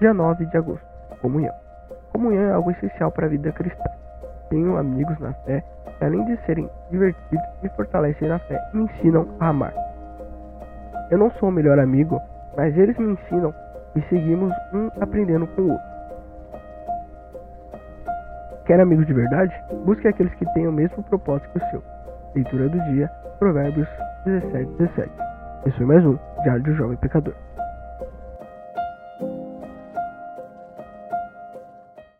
Dia 9 de agosto. Comunhão. Comunhão é algo essencial para a vida cristã. Tenho amigos na fé que, além de serem divertidos, me fortalecem na fé e me ensinam a amar. Eu não sou o melhor amigo, mas eles me ensinam e seguimos um aprendendo com o outro. Quer amigos de verdade? Busque aqueles que têm o mesmo propósito que o seu. Leitura do dia, Provérbios 17, 17. Esse foi mais um Diário do Jovem Pecador.